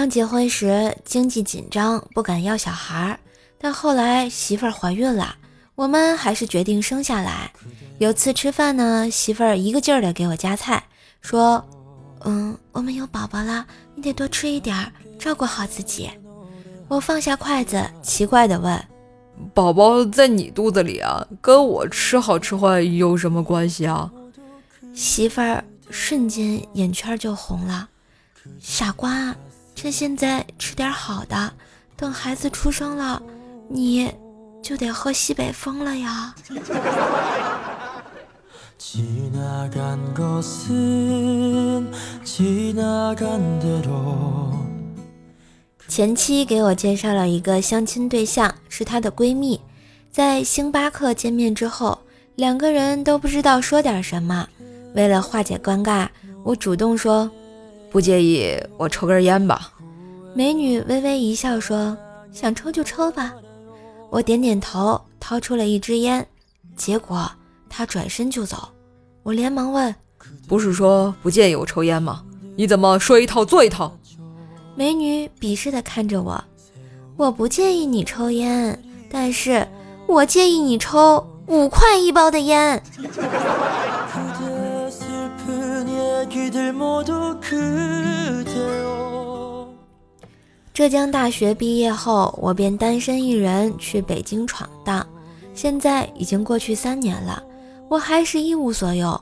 刚结婚时经济紧张，不敢要小孩，但后来媳妇儿怀孕了，我们还是决定生下来。有次吃饭呢，媳妇儿一个劲儿的给我夹菜，说：“嗯，我们有宝宝了，你得多吃一点，照顾好自己。”我放下筷子，奇怪的问：“宝宝在你肚子里啊，跟我吃好吃坏有什么关系啊？”媳妇儿瞬间眼圈就红了，傻瓜。趁现在吃点好的，等孩子出生了，你就得喝西北风了呀。前妻给我介绍了一个相亲对象，是她的闺蜜，在星巴克见面之后，两个人都不知道说点什么。为了化解尴尬，我主动说。不介意我抽根烟吧？美女微微一笑说：“想抽就抽吧。”我点点头，掏出了一支烟。结果她转身就走。我连忙问：“不是说不介意我抽烟吗？你怎么说一套做一套？”美女鄙视地看着我：“我不介意你抽烟，但是我介意你抽五块一包的烟。”浙江大学毕业后，我便单身一人去北京闯荡。现在已经过去三年了，我还是一无所有，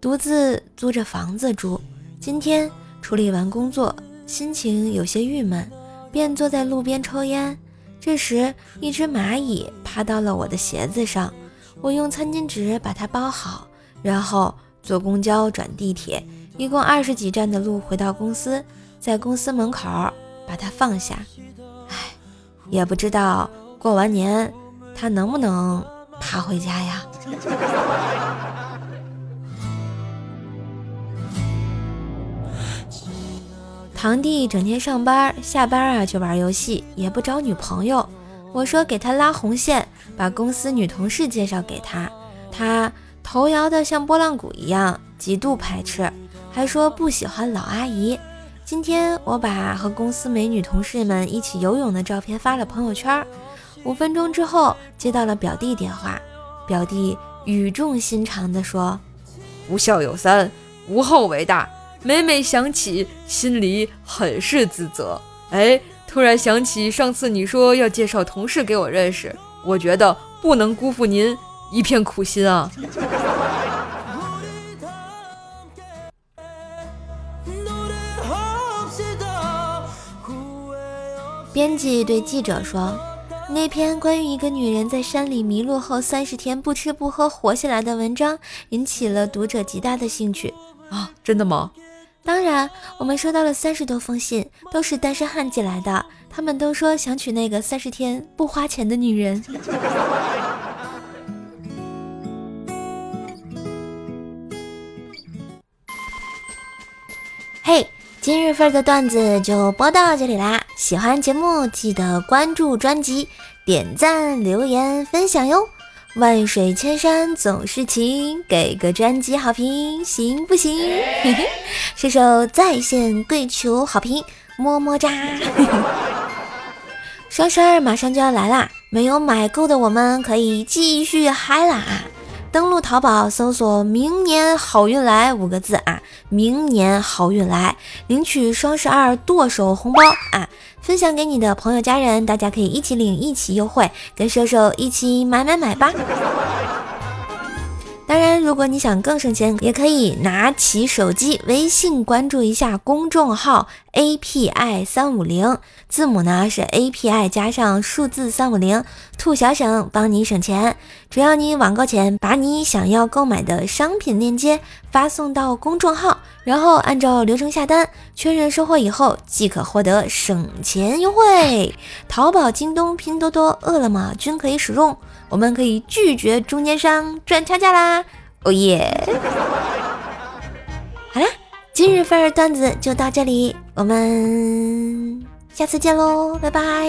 独自租着房子住。今天处理完工作，心情有些郁闷，便坐在路边抽烟。这时，一只蚂蚁爬到了我的鞋子上，我用餐巾纸把它包好，然后坐公交转地铁。一共二十几站的路回到公司，在公司门口把他放下。唉，也不知道过完年他能不能爬回家呀。堂弟整天上班，下班啊就玩游戏，也不找女朋友。我说给他拉红线，把公司女同事介绍给他，他头摇的像拨浪鼓一样，极度排斥。还说不喜欢老阿姨。今天我把和公司美女同事们一起游泳的照片发了朋友圈。五分钟之后接到了表弟电话，表弟语重心长地说：“不孝有三，无后为大。每每想起，心里很是自责。哎，突然想起上次你说要介绍同事给我认识，我觉得不能辜负您一片苦心啊。” 编辑对记者说：“那篇关于一个女人在山里迷路后三十天不吃不喝活下来的文章，引起了读者极大的兴趣啊！真的吗？当然，我们收到了三十多封信，都是单身汉寄来的。他们都说想娶那个三十天不花钱的女人。嘿。”今日份的段子就播到这里啦！喜欢节目记得关注专辑、点赞、留言、分享哟！万水千山总是情，给个专辑好评行不行？射手在线跪求好评，么么哒！双十二马上就要来啦，没有买够的我们可以继续嗨啦！登录淘宝，搜索“明年好运来”五个字啊，明年好运来，领取双十二剁手红包啊，分享给你的朋友家人，大家可以一起领，一起优惠，跟瘦瘦一起买买买吧。当然，如果你想更省钱，也可以拿起手机微信关注一下公众号 API 三五零，字母呢是 API 加上数字三五零，兔小省帮你省钱。只要你网购前把你想要购买的商品链接发送到公众号，然后按照流程下单，确认收货以后即可获得省钱优惠。淘宝、京东、拼多多、饿了么均可以使用。我们可以拒绝中间商赚差价啦！哦耶！好啦，今日份段子就到这里，我们下次见喽，拜拜。